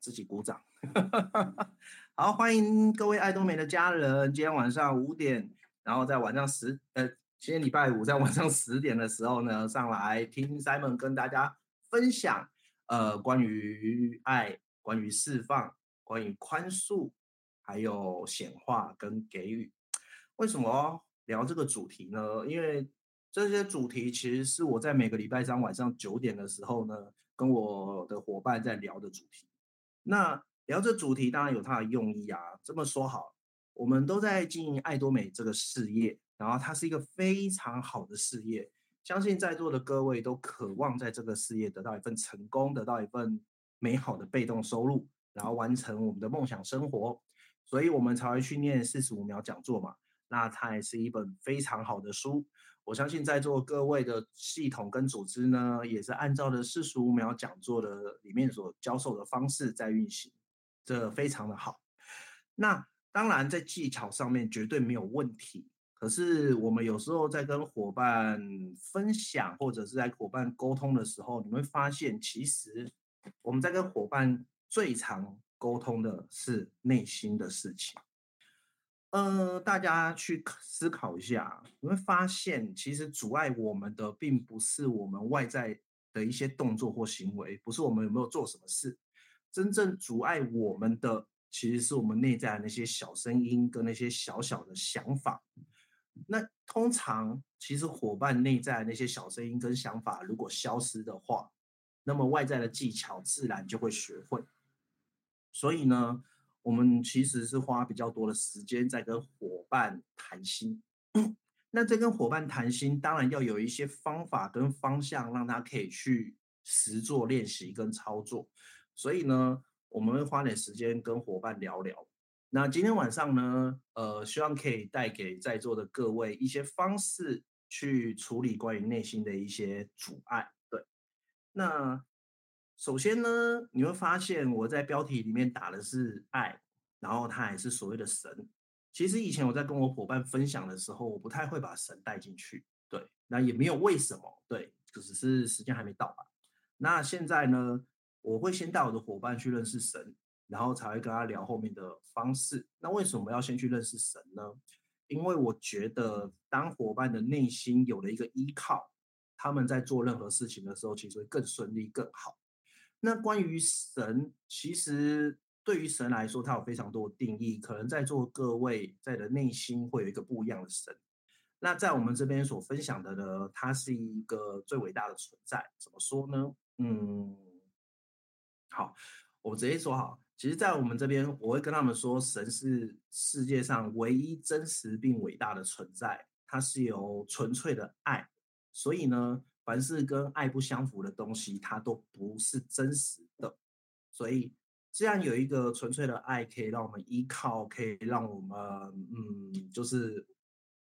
自己鼓掌。好，欢迎各位爱多美的家人，今天晚上五点，然后在晚上十，呃，今天礼拜五在晚上十点的时候呢，上来听 Simon 跟大家分享，呃，关于爱，关于释放，关于宽恕，还有显化跟给予。为什么聊这个主题呢？因为这些主题其实是我在每个礼拜三晚上九点的时候呢，跟我的伙伴在聊的主题。那聊这主题当然有它的用意啊。这么说好，我们都在经营爱多美这个事业，然后它是一个非常好的事业。相信在座的各位都渴望在这个事业得到一份成功，得到一份美好的被动收入，然后完成我们的梦想生活。所以我们才会去念四十五秒讲座嘛。那它也是一本非常好的书。我相信在座各位的系统跟组织呢，也是按照的四十五秒讲座的里面所教授的方式在运行，这非常的好。那当然在技巧上面绝对没有问题，可是我们有时候在跟伙伴分享或者是在伙伴沟通的时候，你会发现，其实我们在跟伙伴最常沟通的是内心的事情。呃，大家去思考一下，你会发现，其实阻碍我们的并不是我们外在的一些动作或行为，不是我们有没有做什么事，真正阻碍我们的，其实是我们内在的那些小声音跟那些小小的想法。那通常，其实伙伴内在的那些小声音跟想法如果消失的话，那么外在的技巧自然就会学会。所以呢，我们其实是花比较多的时间在跟伙伴谈心。那在跟伙伴谈心，当然要有一些方法跟方向，让他可以去实做练习跟操作。所以呢，我们会花点时间跟伙伴聊聊。那今天晚上呢，呃，希望可以带给在座的各位一些方式，去处理关于内心的一些阻碍。对，那。首先呢，你会发现我在标题里面打的是爱，然后它也是所谓的神。其实以前我在跟我伙伴分享的时候，我不太会把神带进去，对，那也没有为什么，对，只是时间还没到吧。那现在呢，我会先带我的伙伴去认识神，然后才会跟他聊后面的方式。那为什么要先去认识神呢？因为我觉得当伙伴的内心有了一个依靠，他们在做任何事情的时候，其实会更顺利、更好。那关于神，其实对于神来说，它有非常多的定义。可能在座各位在的内心会有一个不一样的神。那在我们这边所分享的呢，它是一个最伟大的存在。怎么说呢？嗯，好，我直接说好。其实，在我们这边，我会跟他们说，神是世界上唯一真实并伟大的存在。它是由纯粹的爱，所以呢。凡是跟爱不相符的东西，它都不是真实的。所以，既然有一个纯粹的爱可以让我们依靠，可以让我们嗯，就是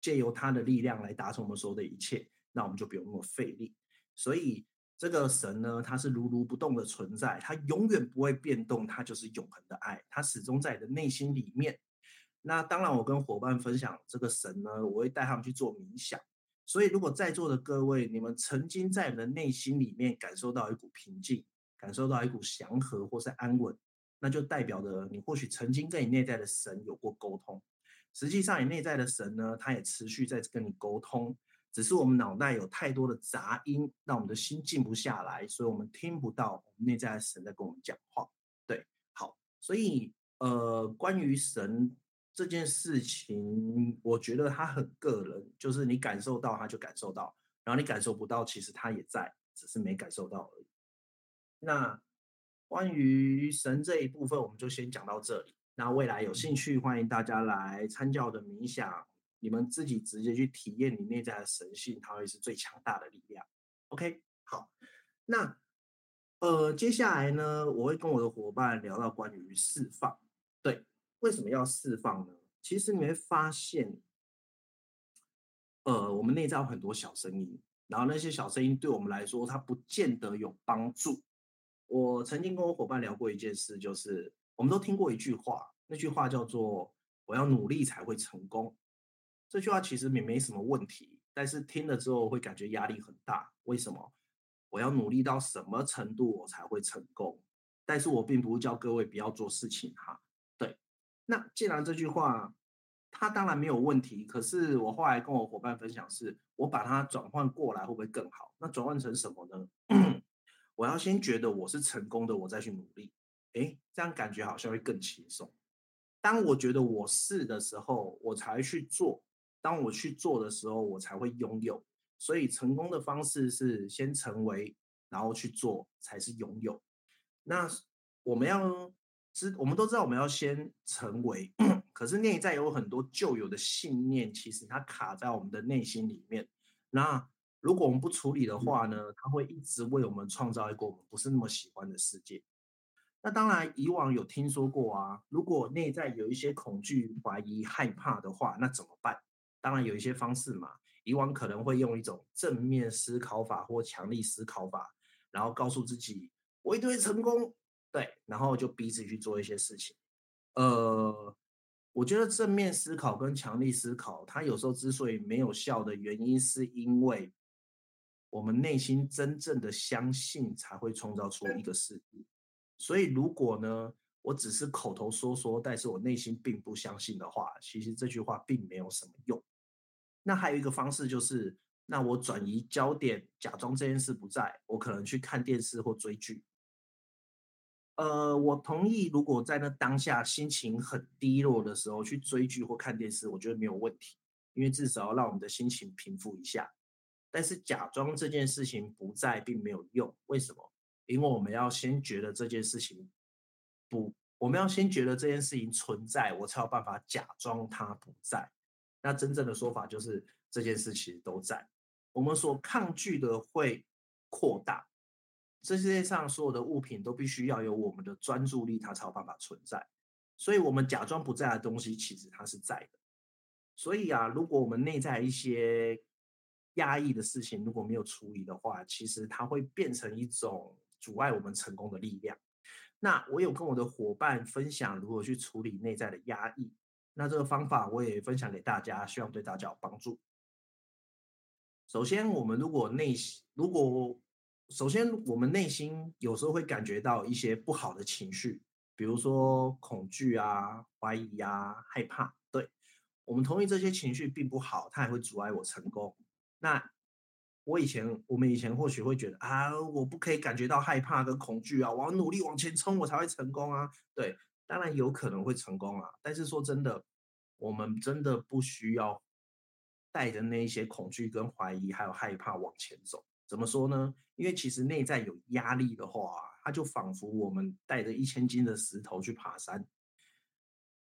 借由它的力量来达成我们所有的一切，那我们就不用那么费力。所以，这个神呢，它是如如不动的存在，它永远不会变动，它就是永恒的爱，它始终在你的内心里面。那当然，我跟伙伴分享这个神呢，我会带他们去做冥想。所以，如果在座的各位，你们曾经在你的内心里面感受到一股平静，感受到一股祥和或是安稳，那就代表着你或许曾经跟你内在的神有过沟通。实际上，你内在的神呢，他也持续在跟你沟通，只是我们脑袋有太多的杂音，让我们的心静不下来，所以我们听不到我们内在的神在跟我们讲话。对，好，所以呃，关于神。这件事情，我觉得他很个人，就是你感受到他就感受到，然后你感受不到，其实他也在，只是没感受到而已。那关于神这一部分，我们就先讲到这里。那未来有兴趣，欢迎大家来参加我的冥想，你们自己直接去体验你内在的神性，它会是最强大的力量。OK，好，那呃，接下来呢，我会跟我的伙伴聊到关于释放，对。为什么要释放呢？其实你会发现，呃，我们内在有很多小声音，然后那些小声音对我们来说，它不见得有帮助。我曾经跟我伙伴聊过一件事，就是我们都听过一句话，那句话叫做“我要努力才会成功”。这句话其实也没什么问题，但是听了之后会感觉压力很大。为什么？我要努力到什么程度我才会成功？但是我并不是叫各位不要做事情哈。那既然这句话，它当然没有问题，可是我后来跟我伙伴分享是，我把它转换过来会不会更好？那转换成什么呢？我要先觉得我是成功的，我再去努力。诶，这样感觉好像会更轻松。当我觉得我是的时候，我才去做；当我去做的时候，我才会拥有。所以成功的方式是先成为，然后去做，才是拥有。那我们要知，我们都知道我们要先成为，可是内在有很多旧有的信念，其实它卡在我们的内心里面。那如果我们不处理的话呢，它会一直为我们创造一个我们不是那么喜欢的世界。那当然，以往有听说过啊，如果内在有一些恐惧、怀疑、害怕的话，那怎么办？当然有一些方式嘛。以往可能会用一种正面思考法或强力思考法，然后告诉自己我一定会成功，对，然后就逼自己去做一些事情。呃，我觉得正面思考跟强力思考，它有时候之所以没有效的原因，是因为我们内心真正的相信，才会创造出一个事。所以如果呢，我只是口头说说，但是我内心并不相信的话，其实这句话并没有什么用。那还有一个方式就是，那我转移焦点，假装这件事不在，我可能去看电视或追剧。呃，我同意，如果在那当下心情很低落的时候去追剧或看电视，我觉得没有问题，因为至少要让我们的心情平复一下。但是假装这件事情不在并没有用，为什么？因为我们要先觉得这件事情不，我们要先觉得这件事情存在，我才有办法假装它不在。那真正的说法就是这件事其实都在，我们所抗拒的会扩大。这世界上所有的物品都必须要有我们的专注力，它才有办法存在。所以，我们假装不在的东西，其实它是在的。所以啊，如果我们内在一些压抑的事情如果没有处理的话，其实它会变成一种阻碍我们成功的力量。那我有跟我的伙伴分享如何去处理内在的压抑。那这个方法我也分享给大家，希望对大家有帮助。首先，我们如果内心，如果首先我们内心有时候会感觉到一些不好的情绪，比如说恐惧啊、怀疑啊、害怕。对，我们同意这些情绪并不好，它也会阻碍我成功。那我以前，我们以前或许会觉得啊，我不可以感觉到害怕跟恐惧啊，我要努力往前冲，我才会成功啊。对。当然有可能会成功啊，但是说真的，我们真的不需要带着那些恐惧、跟怀疑还有害怕往前走。怎么说呢？因为其实内在有压力的话，它就仿佛我们带着一千斤的石头去爬山，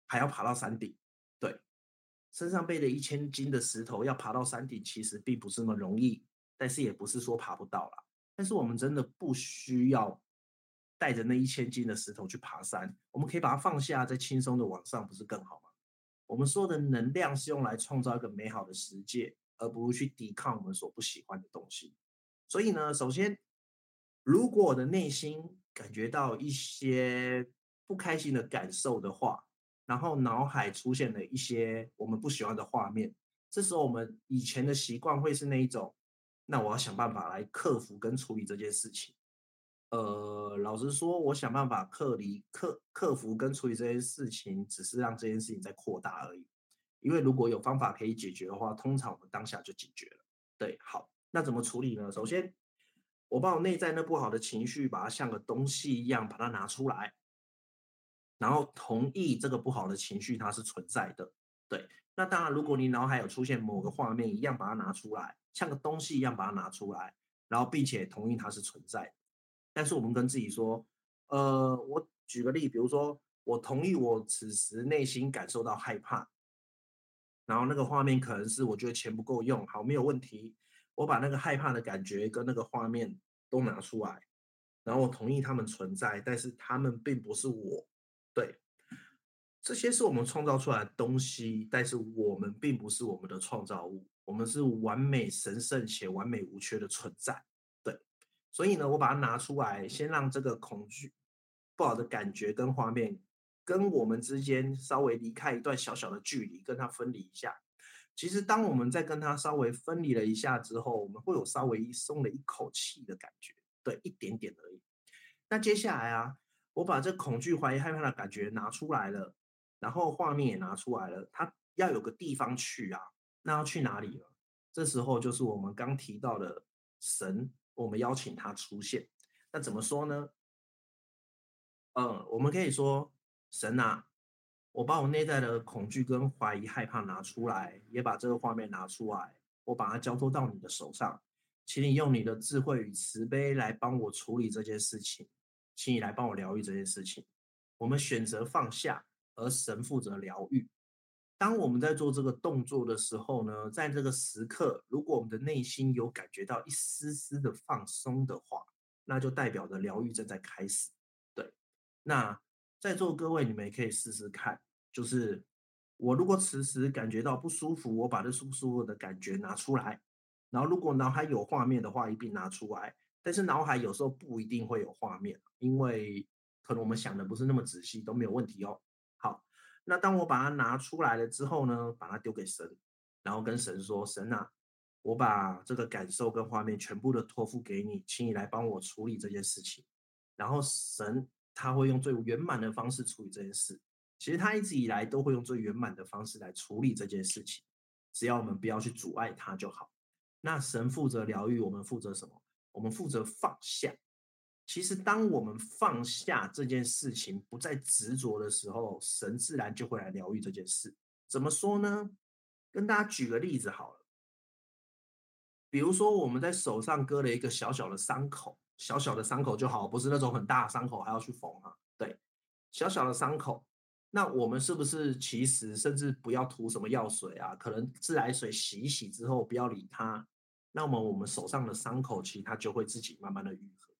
还要爬到山顶。对，身上背着一千斤的石头要爬到山顶，其实并不是那么容易，但是也不是说爬不到啦。但是我们真的不需要。带着那一千斤的石头去爬山，我们可以把它放下，再轻松的往上，不是更好吗？我们所有的能量是用来创造一个美好的世界，而不是去抵抗我们所不喜欢的东西。所以呢，首先，如果我的内心感觉到一些不开心的感受的话，然后脑海出现了一些我们不喜欢的画面，这时候我们以前的习惯会是那一种，那我要想办法来克服跟处理这件事情。呃，老实说，我想办法克离克克服跟处理这件事情，只是让这件事情在扩大而已。因为如果有方法可以解决的话，通常我们当下就解决了。对，好，那怎么处理呢？首先，我把我内在那不好的情绪，把它像个东西一样把它拿出来，然后同意这个不好的情绪它是存在的。对，那当然，如果你脑海有出现某个画面，一样把它拿出来，像个东西一样把它拿出来，然后并且同意它是存在的。但是我们跟自己说，呃，我举个例，比如说，我同意我此时内心感受到害怕，然后那个画面可能是我觉得钱不够用，好，没有问题，我把那个害怕的感觉跟那个画面都拿出来，然后我同意他们存在，但是他们并不是我，对，这些是我们创造出来的东西，但是我们并不是我们的创造物，我们是完美神圣且完美无缺的存在。对所以呢，我把它拿出来，先让这个恐惧、不好的感觉跟画面跟我们之间稍微离开一段小小的距离，跟它分离一下。其实，当我们在跟它稍微分离了一下之后，我们会有稍微松了一口气的感觉，对，一点点而已。那接下来啊，我把这恐惧、怀疑、害怕的感觉拿出来了，然后画面也拿出来了，他要有个地方去啊，那要去哪里了？这时候就是我们刚提到的神，我们邀请他出现。那怎么说呢？嗯，我们可以说，神啊，我把我内在的恐惧跟怀疑、害怕拿出来，也把这个画面拿出来，我把它交托到你的手上，请你用你的智慧与慈悲来帮我处理这件事情。请你来帮我疗愈这件事情。我们选择放下，而神负责疗愈。当我们在做这个动作的时候呢，在这个时刻，如果我们的内心有感觉到一丝丝的放松的话，那就代表着疗愈正在开始。对，那在座各位，你们也可以试试看，就是我如果此时感觉到不舒服，我把这不舒服的感觉拿出来，然后如果脑海有画面的话，一并拿出来。但是脑海有时候不一定会有画面，因为可能我们想的不是那么仔细，都没有问题哦。好，那当我把它拿出来了之后呢，把它丢给神，然后跟神说：“神啊，我把这个感受跟画面全部的托付给你，请你来帮我处理这件事情。”然后神他会用最圆满的方式处理这件事。其实他一直以来都会用最圆满的方式来处理这件事情，只要我们不要去阻碍他就好。那神负责疗愈，我们负责什么？我们负责放下。其实，当我们放下这件事情，不再执着的时候，神自然就会来疗愈这件事。怎么说呢？跟大家举个例子好了。比如说，我们在手上割了一个小小的伤口，小小的伤口就好，不是那种很大的伤口还要去缝啊。对，小小的伤口，那我们是不是其实甚至不要涂什么药水啊？可能自来水洗一洗之后，不要理它。那么我们手上的伤口，其实它就会自己慢慢的愈合，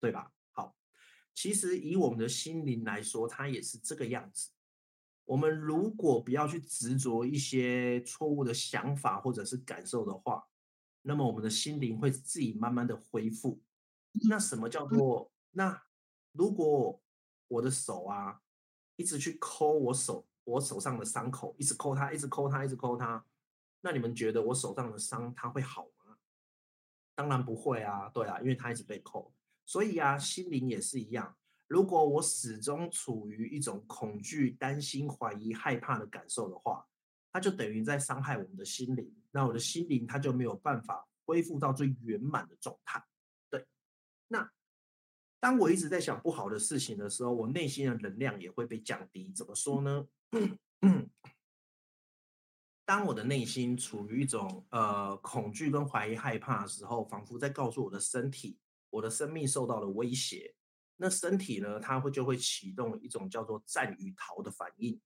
对吧？好，其实以我们的心灵来说，它也是这个样子。我们如果不要去执着一些错误的想法或者是感受的话，那么我们的心灵会自己慢慢的恢复。那什么叫做？那如果我的手啊，一直去抠我手，我手上的伤口，一直抠它，一直抠它，一直抠它。那你们觉得我手上的伤它会好吗？当然不会啊，对啊，因为它一直被抠。所以啊，心灵也是一样。如果我始终处于一种恐惧、担心、怀疑、害怕的感受的话，它就等于在伤害我们的心灵。那我的心灵它就没有办法恢复到最圆满的状态。那当我一直在想不好的事情的时候，我内心的能量也会被降低。怎么说呢？当我的内心处于一种呃恐惧跟怀疑、害怕的时候，仿佛在告诉我的身体，我的生命受到了威胁。那身体呢，它会就会启动一种叫做战与逃的反应。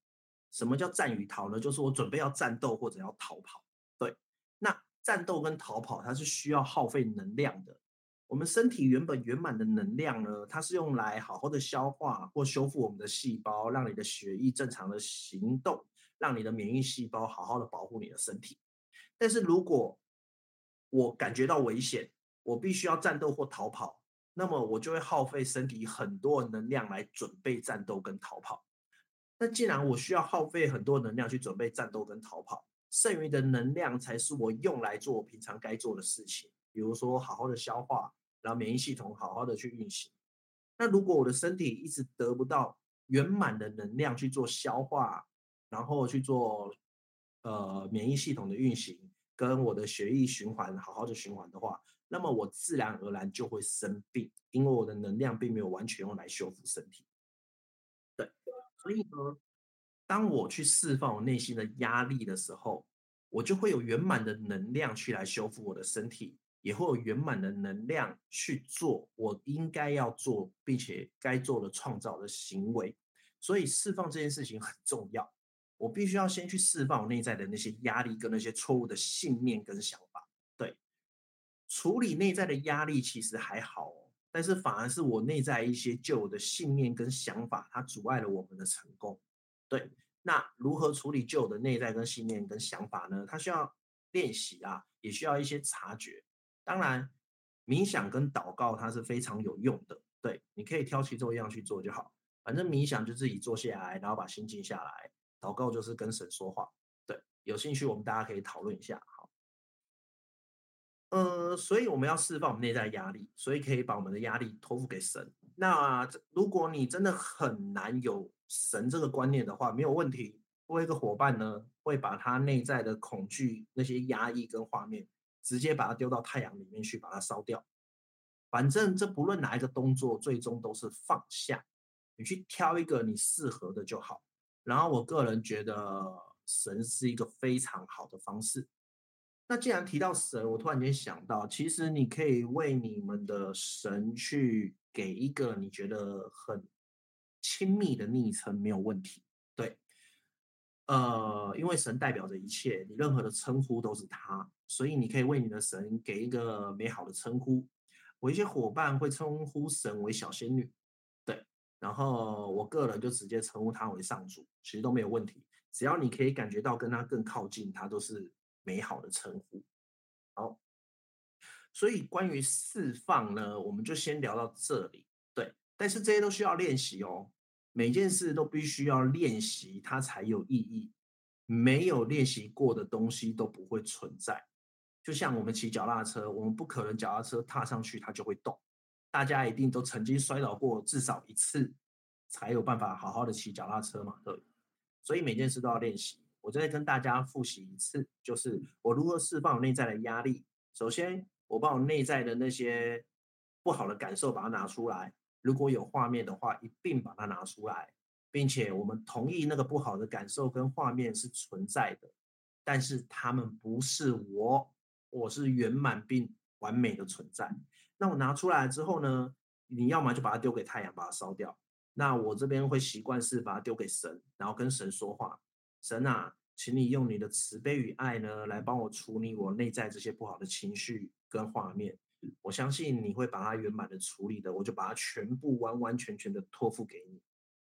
什么叫战与逃呢？就是我准备要战斗或者要逃跑。对，那战斗跟逃跑，它是需要耗费能量的。我们身体原本圆满的能量呢，它是用来好好的消化或修复我们的细胞，让你的血液正常的行动。让你的免疫细胞好好的保护你的身体，但是如果我感觉到危险，我必须要战斗或逃跑，那么我就会耗费身体很多能量来准备战斗跟逃跑。那既然我需要耗费很多能量去准备战斗跟逃跑，剩余的能量才是我用来做我平常该做的事情，比如说好好的消化，然后免疫系统好好的去运行。那如果我的身体一直得不到圆满的能量去做消化，然后去做，呃，免疫系统的运行跟我的血液循环好好的循环的话，那么我自然而然就会生病，因为我的能量并没有完全用来修复身体。对，所以呢，当我去释放我内心的压力的时候，我就会有圆满的能量去来修复我的身体，也会有圆满的能量去做我应该要做并且该做的创造的行为。所以释放这件事情很重要。我必须要先去释放我内在的那些压力跟那些错误的信念跟想法。对，处理内在的压力其实还好，但是反而是我内在一些旧的信念跟想法，它阻碍了我们的成功。对，那如何处理旧的内在跟信念跟想法呢？它需要练习啊，也需要一些察觉。当然，冥想跟祷告它是非常有用的。对，你可以挑其中一样去做就好。反正冥想就自己坐下来，然后把心静下来。祷告就是跟神说话，对，有兴趣我们大家可以讨论一下，好，呃，所以我们要释放我们内在压力，所以可以把我们的压力托付给神，那如果你真的很难有神这个观念的话，没有问题。我一个伙伴呢，会把他内在的恐惧、那些压抑跟画面，直接把它丢到太阳里面去，把它烧掉。反正这不论哪一个动作，最终都是放下。你去挑一个你适合的就好。然后我个人觉得神是一个非常好的方式。那既然提到神，我突然间想到，其实你可以为你们的神去给一个你觉得很亲密的昵称，没有问题。对，呃，因为神代表着一切，你任何的称呼都是他，所以你可以为你的神给一个美好的称呼。我一些伙伴会称呼神为小仙女，对，然后我个人就直接称呼他为上主，其实都没有问题，只要你可以感觉到跟他更靠近，他都是。美好的称呼，好，所以关于释放呢，我们就先聊到这里。对，但是这些都需要练习哦，每件事都必须要练习，它才有意义。没有练习过的东西都不会存在。就像我们骑脚踏车，我们不可能脚踏车踏上去它就会动，大家一定都曾经摔倒过至少一次，才有办法好好的骑脚踏车嘛。对，所以每件事都要练习。我再跟大家复习一次，就是我如何释放我内在的压力。首先，我把我内在的那些不好的感受把它拿出来，如果有画面的话，一并把它拿出来，并且我们同意那个不好的感受跟画面是存在的，但是他们不是我，我是圆满并完美的存在。那我拿出来之后呢，你要么就把它丢给太阳，把它烧掉。那我这边会习惯是把它丢给神，然后跟神说话。神啊，请你用你的慈悲与爱呢，来帮我处理我内在这些不好的情绪跟画面。我相信你会把它圆满的处理的，我就把它全部完完全全的托付给你，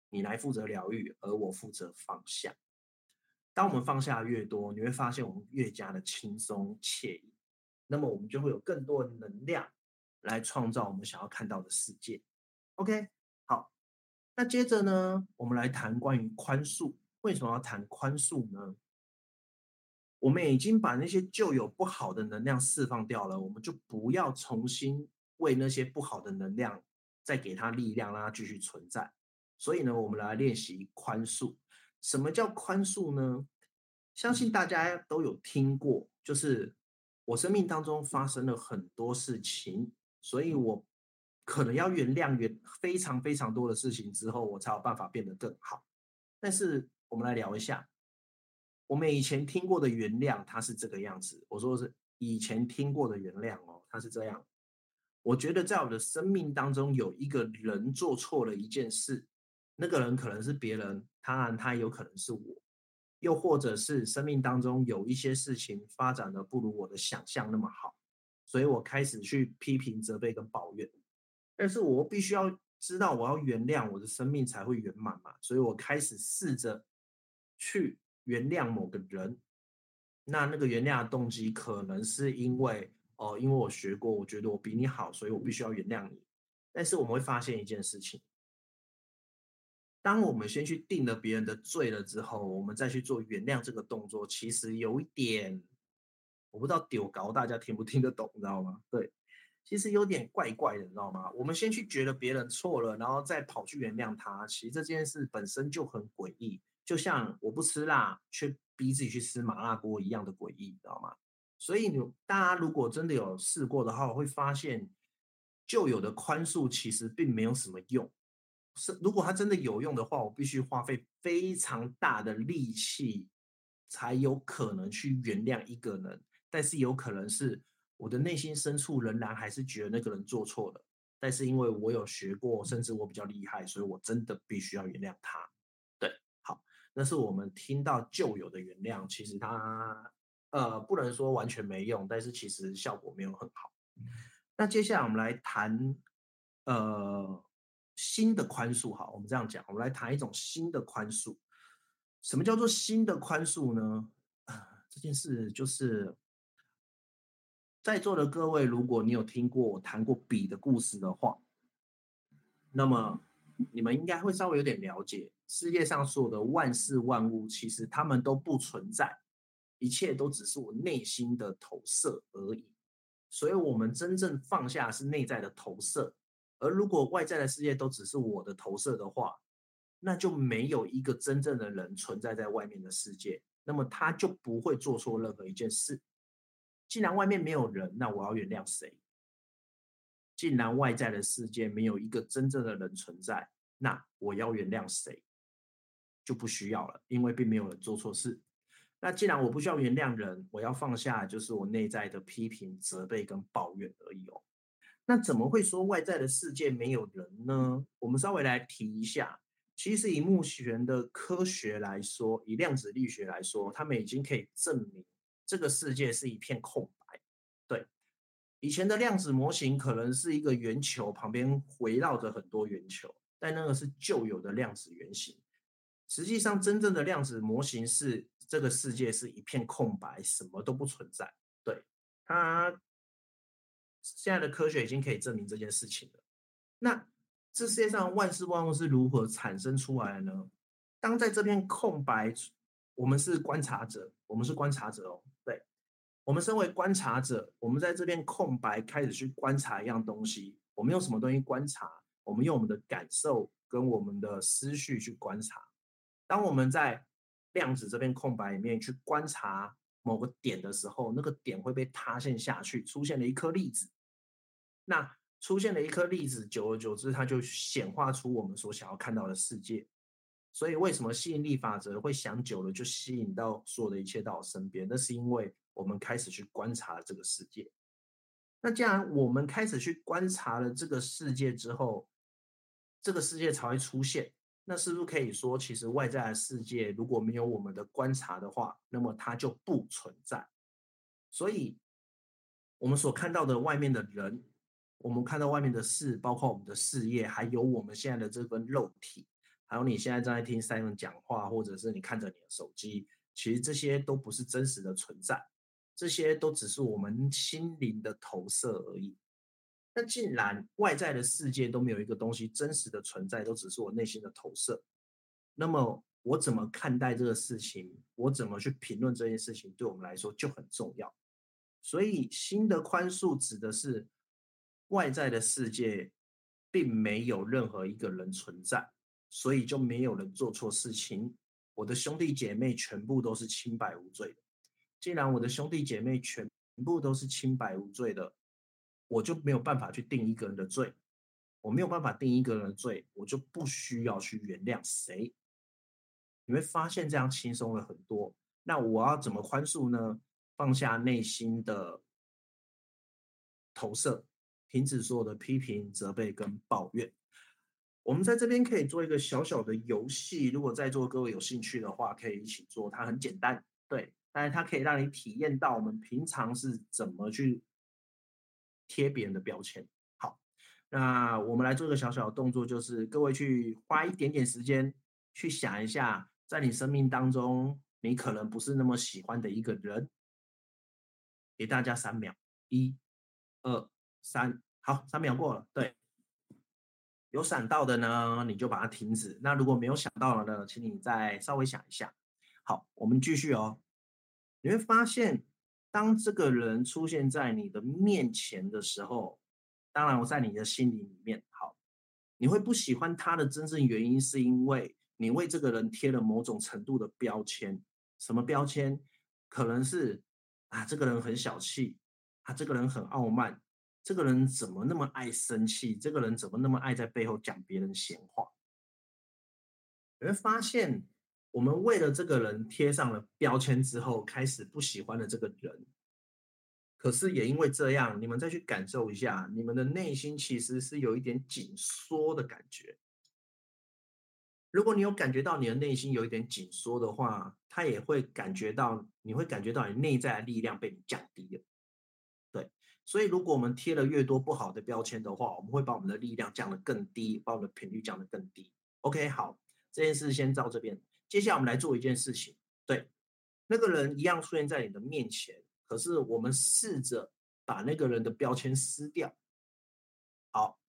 你来负责疗愈，而我负责放下。当我们放下越多，你会发现我们越加的轻松惬意，那么我们就会有更多的能量来创造我们想要看到的世界。OK，好，那接着呢，我们来谈关于宽恕。为什么要谈宽恕呢？我们已经把那些旧有不好的能量释放掉了，我们就不要重新为那些不好的能量再给它力量，让它继续存在。所以呢，我们来练习宽恕。什么叫宽恕呢？相信大家都有听过，就是我生命当中发生了很多事情，所以我可能要原谅原非常非常多的事情之后，我才有办法变得更好。但是我们来聊一下，我们以前听过的原谅，它是这个样子。我说的是以前听过的原谅哦，它是这样。我觉得在我的生命当中，有一个人做错了一件事，那个人可能是别人，当然他有可能是我，又或者是生命当中有一些事情发展的不如我的想象那么好，所以我开始去批评、责备跟抱怨。但是我必须要知道，我要原谅我的生命才会圆满嘛，所以我开始试着。去原谅某个人，那那个原谅的动机可能是因为哦，因为我学过，我觉得我比你好，所以我必须要原谅你。但是我们会发现一件事情，当我们先去定了别人的罪了之后，我们再去做原谅这个动作，其实有一点，我不知道丢高大家听不听得懂，你知道吗？对，其实有点怪怪的，你知道吗？我们先去觉得别人错了，然后再跑去原谅他，其实这件事本身就很诡异。就像我不吃辣，却逼自己去吃麻辣锅一样的诡异，你知道吗？所以你大家如果真的有试过的话，会发现旧有的宽恕其实并没有什么用。是如果它真的有用的话，我必须花费非常大的力气，才有可能去原谅一个人。但是有可能是我的内心深处仍然还是觉得那个人做错了，但是因为我有学过，甚至我比较厉害，所以我真的必须要原谅他。对，好那是我们听到旧有的原谅，其实它呃不能说完全没用，但是其实效果没有很好。那接下来我们来谈呃新的宽恕，好，我们这样讲，我们来谈一种新的宽恕。什么叫做新的宽恕呢？呃，这件事就是在座的各位，如果你有听过我谈过笔的故事的话，那么你们应该会稍微有点了解。世界上所有的万事万物，其实他们都不存在，一切都只是我内心的投射而已。所以，我们真正放下是内在的投射，而如果外在的世界都只是我的投射的话，那就没有一个真正的人存在在外面的世界，那么他就不会做错任何一件事。既然外面没有人，那我要原谅谁？既然外在的世界没有一个真正的人存在，那我要原谅谁？就不需要了，因为并没有人做错事。那既然我不需要原谅人，我要放下就是我内在的批评、责备跟抱怨而已哦。那怎么会说外在的世界没有人呢？我们稍微来提一下，其实以目前的科学来说，以量子力学来说，他们已经可以证明这个世界是一片空白。对，以前的量子模型可能是一个圆球旁边围绕着很多圆球，但那个是旧有的量子原型。实际上，真正的量子模型是这个世界是一片空白，什么都不存在。对，它现在的科学已经可以证明这件事情了。那这世界上万事万物是如何产生出来的呢？当在这片空白，我们是观察者，我们是观察者哦。对，我们身为观察者，我们在这片空白开始去观察一样东西。我们用什么东西观察？我们用我们的感受跟我们的思绪去观察。当我们在量子这片空白里面去观察某个点的时候，那个点会被塌陷下去，出现了一颗粒子。那出现了一颗粒子，久而久之，它就显化出我们所想要看到的世界。所以，为什么吸引力法则会想久了就吸引到所有的一切到我身边？那是因为我们开始去观察了这个世界。那既然我们开始去观察了这个世界之后，这个世界才会出现。那是不是可以说，其实外在的世界如果没有我们的观察的话，那么它就不存在。所以，我们所看到的外面的人，我们看到外面的事，包括我们的事业，还有我们现在的这份肉体，还有你现在正在听 Simon 讲话，或者是你看着你的手机，其实这些都不是真实的存在，这些都只是我们心灵的投射而已。那既然外在的世界都没有一个东西真实的存在，都只是我内心的投射，那么我怎么看待这个事情？我怎么去评论这件事情？对我们来说就很重要。所以，心的宽恕指的是外在的世界并没有任何一个人存在，所以就没有人做错事情。我的兄弟姐妹全部都是清白无罪的。既然我的兄弟姐妹全部都是清白无罪的。我就没有办法去定一个人的罪，我没有办法定一个人的罪，我就不需要去原谅谁。你会发现这样轻松了很多。那我要怎么宽恕呢？放下内心的投射，停止所有的批评、责备跟抱怨。我们在这边可以做一个小小的游戏，如果在座各位有兴趣的话，可以一起做。它很简单，对，但是它可以让你体验到我们平常是怎么去。贴别人的标签。好，那我们来做一个小小的动作，就是各位去花一点点时间去想一下，在你生命当中，你可能不是那么喜欢的一个人。给大家三秒，一、二、三，好，三秒过了。对，有闪到的呢，你就把它停止。那如果没有想到的呢，请你再稍微想一下。好，我们继续哦。你会发现。当这个人出现在你的面前的时候，当然我在你的心里里面，好，你会不喜欢他的真正原因，是因为你为这个人贴了某种程度的标签。什么标签？可能是啊，这个人很小气，啊，这个人很傲慢，这个人怎么那么爱生气？这个人怎么那么爱在背后讲别人闲话？你会发现。我们为了这个人贴上了标签之后，开始不喜欢了这个人。可是也因为这样，你们再去感受一下，你们的内心其实是有一点紧缩的感觉。如果你有感觉到你的内心有一点紧缩的话，他也会感觉到，你会感觉到你内在的力量被你降低了。对，所以如果我们贴了越多不好的标签的话，我们会把我们的力量降得更低，把我们的频率降得更低。OK，好，这件事先到这边。接下来我们来做一件事情，对，那个人一样出现在你的面前，可是我们试着把那个人的标签撕掉。好，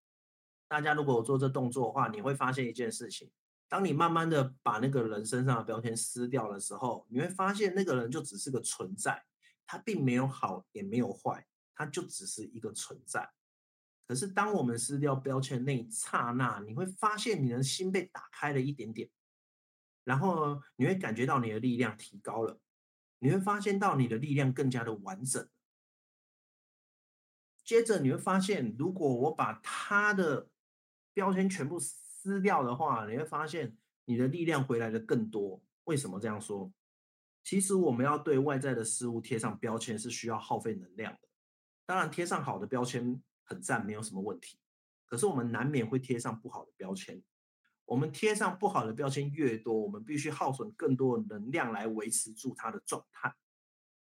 大家如果做这动作的话，你会发现一件事情：当你慢慢的把那个人身上的标签撕掉的时候，你会发现那个人就只是个存在，他并没有好也没有坏，他就只是一个存在。可是当我们撕掉标签那一刹那，你会发现你的心被打开了一点点，然后呢，你会感觉到你的力量提高了，你会发现到你的力量更加的完整。接着你会发现，如果我把它的标签全部撕掉的话，你会发现你的力量回来的更多。为什么这样说？其实我们要对外在的事物贴上标签是需要耗费能量的。当然，贴上好的标签很赞，没有什么问题。可是我们难免会贴上不好的标签。我们贴上不好的标签越多，我们必须耗损更多的能量来维持住它的状态。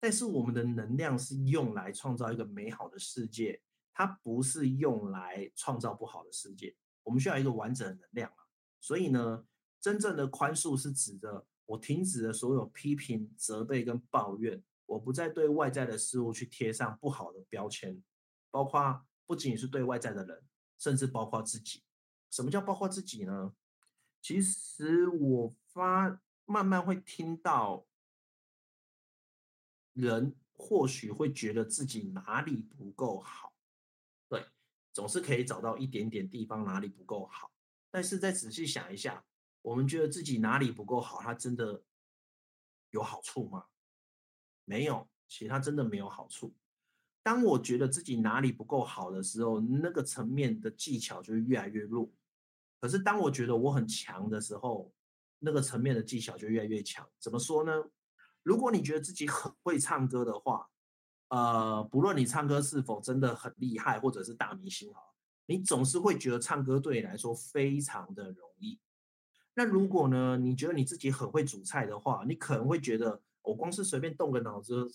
但是我们的能量是用来创造一个美好的世界，它不是用来创造不好的世界。我们需要一个完整的能量啊。所以呢，真正的宽恕是指的我停止了所有批评、责备跟抱怨，我不再对外在的事物去贴上不好的标签，包括不仅是对外在的人，甚至包括自己。什么叫包括自己呢？其实我发慢慢会听到。人或许会觉得自己哪里不够好，对，总是可以找到一点点地方哪里不够好。但是再仔细想一下，我们觉得自己哪里不够好，它真的有好处吗？没有，其实它真的没有好处。当我觉得自己哪里不够好的时候，那个层面的技巧就会越来越弱。可是当我觉得我很强的时候，那个层面的技巧就越来越强。怎么说呢？如果你觉得自己很会唱歌的话，呃，不论你唱歌是否真的很厉害，或者是大明星哈，你总是会觉得唱歌对你来说非常的容易。那如果呢，你觉得你自己很会煮菜的话，你可能会觉得我光是随便动个脑子，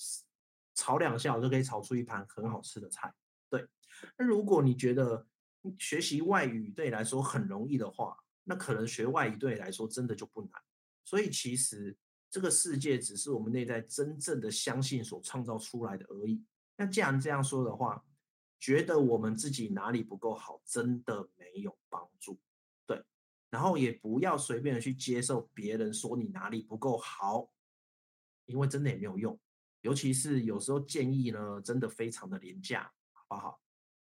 炒两下我就可以炒出一盘很好吃的菜。对。那如果你觉得学习外语对你来说很容易的话，那可能学外语对你来说真的就不难。所以其实。这个世界只是我们内在真正的相信所创造出来的而已。那既然这样说的话，觉得我们自己哪里不够好，真的没有帮助。对，然后也不要随便的去接受别人说你哪里不够好，因为真的也没有用。尤其是有时候建议呢，真的非常的廉价，好不好？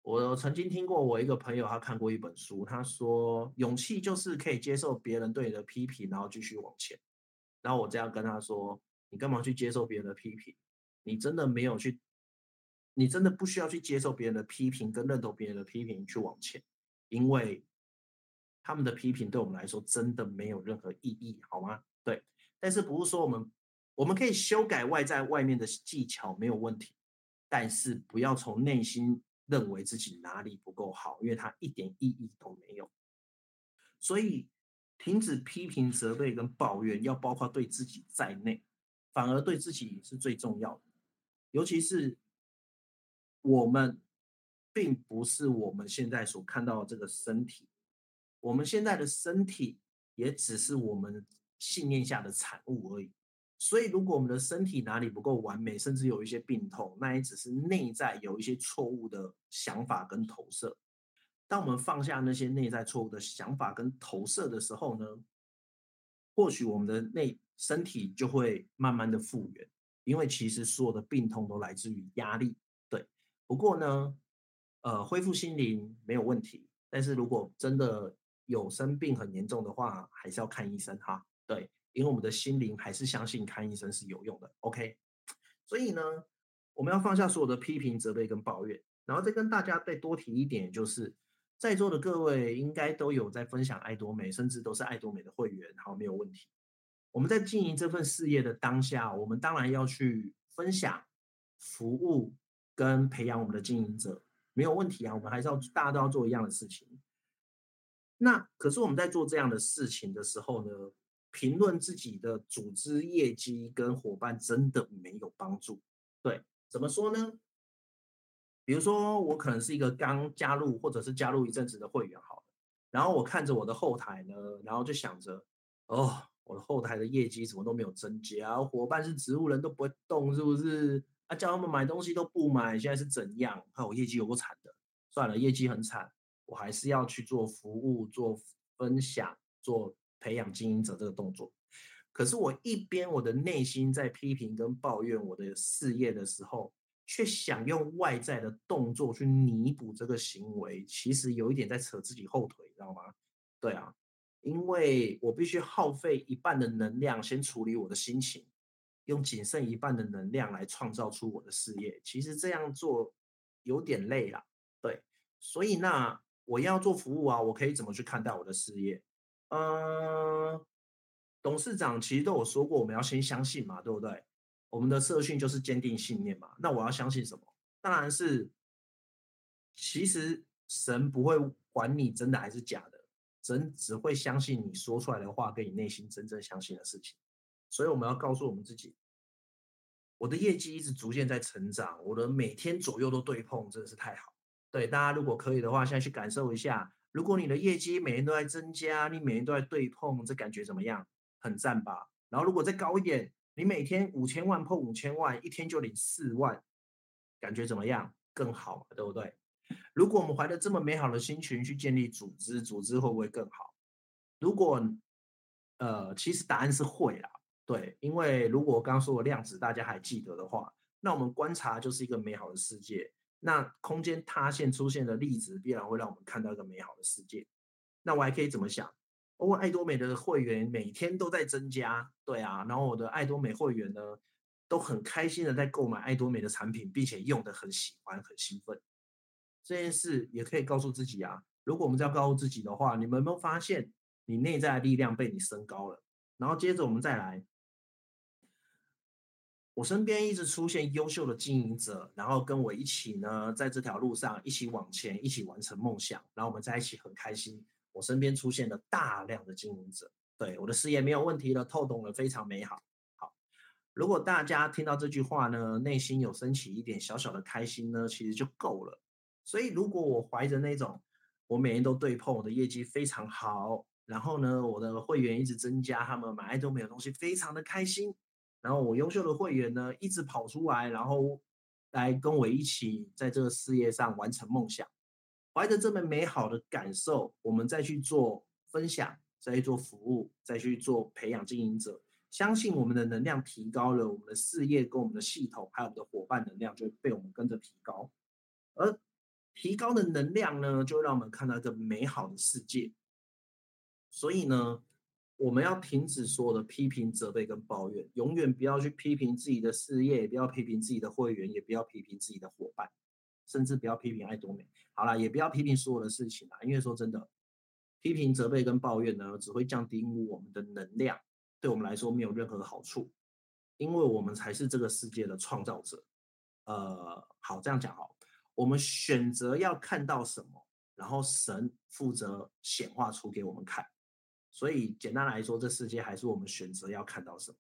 我曾经听过我一个朋友，他看过一本书，他说勇气就是可以接受别人对你的批评，然后继续往前。然后我这样跟他说：“你干嘛去接受别人的批评？你真的没有去，你真的不需要去接受别人的批评，跟认同别人的批评去往前，因为他们的批评对我们来说真的没有任何意义，好吗？对。但是不是说我们我们可以修改外在外面的技巧没有问题，但是不要从内心认为自己哪里不够好，因为它一点意义都没有。所以。”停止批评、责备跟抱怨，要包括对自己在内，反而对自己是最重要的。尤其是我们，并不是我们现在所看到的这个身体，我们现在的身体也只是我们信念下的产物而已。所以，如果我们的身体哪里不够完美，甚至有一些病痛，那也只是内在有一些错误的想法跟投射。当我们放下那些内在错误的想法跟投射的时候呢，或许我们的内身体就会慢慢的复原，因为其实所有的病痛都来自于压力。对，不过呢，呃，恢复心灵没有问题，但是如果真的有生病很严重的话，还是要看医生哈。对，因为我们的心灵还是相信看医生是有用的。OK，所以呢，我们要放下所有的批评、责备跟抱怨，然后再跟大家再多提一点，就是。在座的各位应该都有在分享爱多美，甚至都是爱多美的会员，好，没有问题。我们在经营这份事业的当下，我们当然要去分享、服务跟培养我们的经营者，没有问题啊。我们还是要大家都要做一样的事情。那可是我们在做这样的事情的时候呢，评论自己的组织业绩跟伙伴真的没有帮助。对，怎么说呢？比如说，我可能是一个刚加入或者是加入一阵子的会员，好了，然后我看着我的后台呢，然后就想着，哦，我的后台的业绩怎么都没有增加，伙伴是植物人都不会动，是不是？啊，叫他们买东西都不买，现在是怎样？看我业绩有够惨的，算了，业绩很惨，我还是要去做服务、做分享、做培养经营者这个动作。可是我一边我的内心在批评跟抱怨我的事业的时候。却想用外在的动作去弥补这个行为，其实有一点在扯自己后腿，知道吗？对啊，因为我必须耗费一半的能量先处理我的心情，用仅剩一半的能量来创造出我的事业。其实这样做有点累啦，对，所以那我要做服务啊，我可以怎么去看待我的事业？嗯，董事长其实都有说过，我们要先相信嘛，对不对？我们的社训就是坚定信念嘛。那我要相信什么？当然是，其实神不会管你真的还是假的，神只会相信你说出来的话跟你内心真正相信的事情。所以我们要告诉我们自己，我的业绩一直逐渐在成长，我的每天左右都对碰，真的是太好。对，大家如果可以的话，现在去感受一下。如果你的业绩每年都在增加，你每年都在对碰，这感觉怎么样？很赞吧？然后如果再高一点，你每天五千万碰五千万，一天就领四万，感觉怎么样？更好，对不对？如果我们怀着这么美好的心情去建立组织，组织会不会更好？如果，呃，其实答案是会啦，对，因为如果我刚刚说的量子大家还记得的话，那我们观察就是一个美好的世界。那空间塌陷出现的例子，必然会让我们看到一个美好的世界。那我还可以怎么想？我爱多美的会员每天都在增加，对啊，然后我的爱多美会员呢，都很开心的在购买爱多美的产品，并且用的很喜欢、很兴奋。这件事也可以告诉自己啊，如果我们这样告诉自己的话，你们有没有发现，你内在的力量被你升高了？然后接着我们再来。我身边一直出现优秀的经营者，然后跟我一起呢，在这条路上一起往前，一起完成梦想，然后我们在一起很开心。我身边出现了大量的经营者，对，我的事业没有问题了，透懂了，非常美好。好，如果大家听到这句话呢，内心有升起一点小小的开心呢，其实就够了。所以，如果我怀着那种我每年都对碰，我的业绩非常好，然后呢，我的会员一直增加，他们买爱多美的东西，非常的开心。然后我优秀的会员呢，一直跑出来，然后来跟我一起在这个事业上完成梦想。怀着这么美好的感受，我们再去做分享，再去做服务，再去做培养经营者。相信我们的能量提高了，我们的事业跟我们的系统还有我们的伙伴能量就会被我们跟着提高。而提高的能量呢，就让我们看到一个美好的世界。所以呢，我们要停止所有的批评、责备跟抱怨，永远不要去批评自己的事业，也不要批评自己的会员，也不要批评自己的伙伴，甚至不要批评爱多美。好了，也不要批评所有的事情啦，因为说真的，批评、责备跟抱怨呢，只会降低我们的能量，对我们来说没有任何好处，因为我们才是这个世界的创造者。呃，好，这样讲好，我们选择要看到什么，然后神负责显化出给我们看。所以简单来说，这世界还是我们选择要看到什么。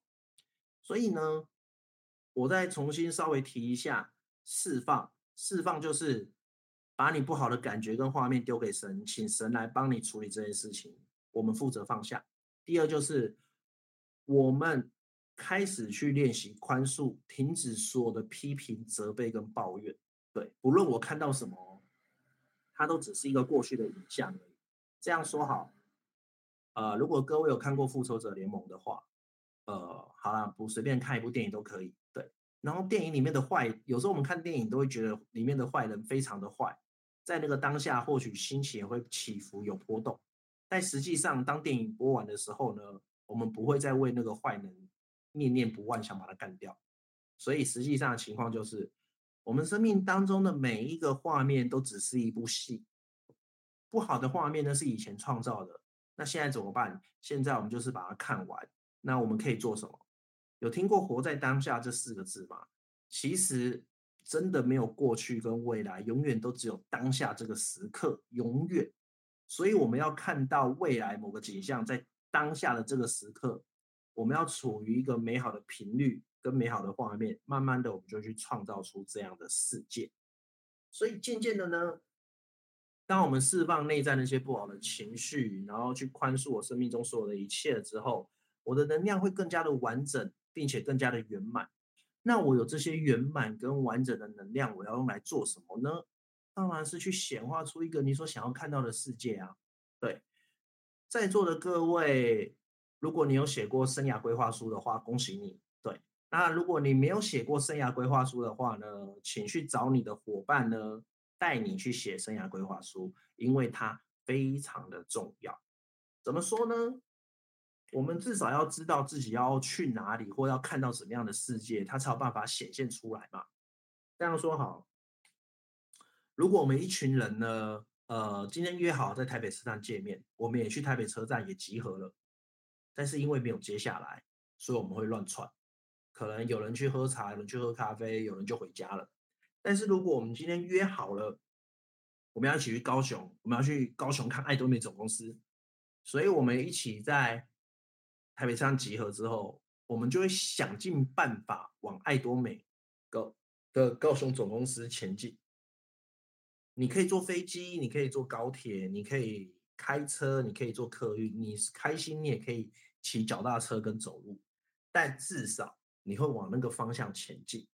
所以呢，我再重新稍微提一下，释放，释放就是把你不好的感觉跟画面丢给神，请神来帮你处理这件事情，我们负责放下。第二就是我们开始去练习宽恕，停止所有的批评、责备跟抱怨。对，不论我看到什么，它都只是一个过去的影像而已。这样说好。呃，如果各位有看过《复仇者联盟》的话，呃，好啦，不随便看一部电影都可以。对，然后电影里面的坏，有时候我们看电影都会觉得里面的坏人非常的坏，在那个当下或许心情也会起伏有波动，但实际上当电影播完的时候呢，我们不会再为那个坏人念念不忘，想把他干掉。所以实际上的情况就是，我们生命当中的每一个画面都只是一部戏，不好的画面呢是以前创造的。那现在怎么办？现在我们就是把它看完。那我们可以做什么？有听过“活在当下”这四个字吗？其实真的没有过去跟未来，永远都只有当下这个时刻，永远。所以我们要看到未来某个景象，在当下的这个时刻，我们要处于一个美好的频率跟美好的画面，慢慢的我们就去创造出这样的世界。所以渐渐的呢。当我们释放内在那些不好的情绪，然后去宽恕我生命中所有的一切之后，我的能量会更加的完整，并且更加的圆满。那我有这些圆满跟完整的能量，我要用来做什么呢？当然是去显化出一个你所想要看到的世界啊！对，在座的各位，如果你有写过生涯规划书的话，恭喜你。对，那如果你没有写过生涯规划书的话呢，请去找你的伙伴呢，带你去写生涯规划书，因为它非常的重要。怎么说呢？我们至少要知道自己要去哪里，或要看到什么样的世界，它才有办法显现出来嘛。这样说好，如果我们一群人呢，呃，今天约好在台北车站见面，我们也去台北车站也集合了，但是因为没有接下来，所以我们会乱窜。可能有人去喝茶，有人去喝咖啡，有人就回家了。但是如果我们今天约好了，我们要一起去高雄，我们要去高雄看爱多美总公司，所以我们一起在台北车站集合之后，我们就会想尽办法往爱多美高的高雄总公司前进。你可以坐飞机，你可以坐高铁，你可以开车，你可以坐客运，你开心你也可以骑脚踏车跟走路，但至少你会往那个方向前进。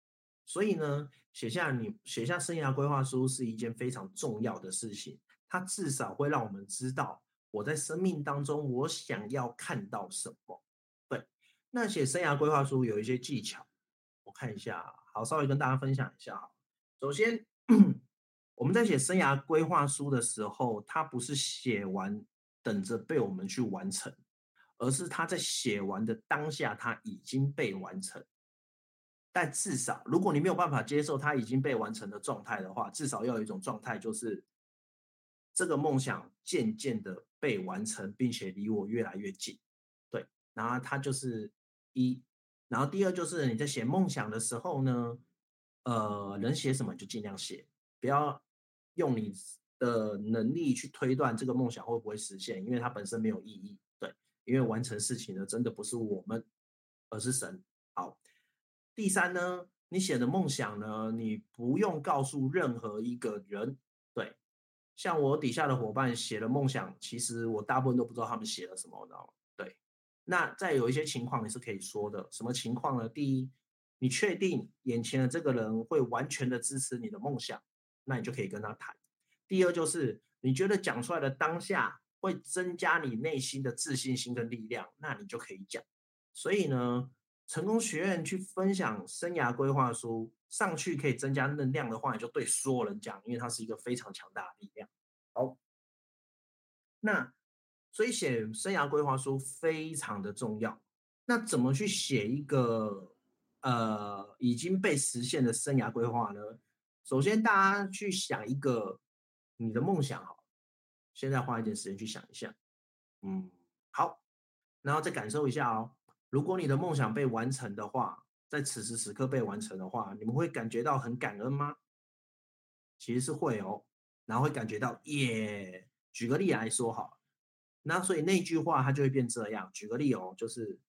所以呢，写下你写下生涯规划书是一件非常重要的事情，它至少会让我们知道我在生命当中我想要看到什么。对，那写生涯规划书有一些技巧，我看一下，好，稍微跟大家分享一下。好，首先 我们在写生涯规划书的时候，它不是写完等着被我们去完成，而是它在写完的当下，它已经被完成。但至少，如果你没有办法接受它已经被完成的状态的话，至少要有一种状态，就是这个梦想渐渐的被完成，并且离我越来越近。对，然后它就是一，然后第二就是你在写梦想的时候呢，呃，能写什么就尽量写，不要用你的能力去推断这个梦想会不会实现，因为它本身没有意义。对，因为完成事情的真的不是我们，而是神。好。第三呢，你写的梦想呢，你不用告诉任何一个人。对，像我底下的伙伴写的梦想，其实我大部分都不知道他们写了什么，你知道吗？对，那再有一些情况你是可以说的，什么情况呢？第一，你确定眼前的这个人会完全的支持你的梦想，那你就可以跟他谈。第二就是你觉得讲出来的当下会增加你内心的自信心跟力量，那你就可以讲。所以呢，成功学院去分享生涯规划书，上去可以增加能量的话，你就对所有人讲，因为它是一个非常强大的力量。好，那所以写生涯规划书非常的重要。那怎么去写一个呃已经被实现的生涯规划呢？首先，大家去想一个你的梦想，好，现在花一点时间去想一下。嗯，好，然后再感受一下哦。如果你的梦想被完成的话，在此时此刻被完成的话，你们会感觉到很感恩吗？其实是会哦，然后会感觉到耶。举个例来说好，那所以那句话它就会变这样。举个例哦，就是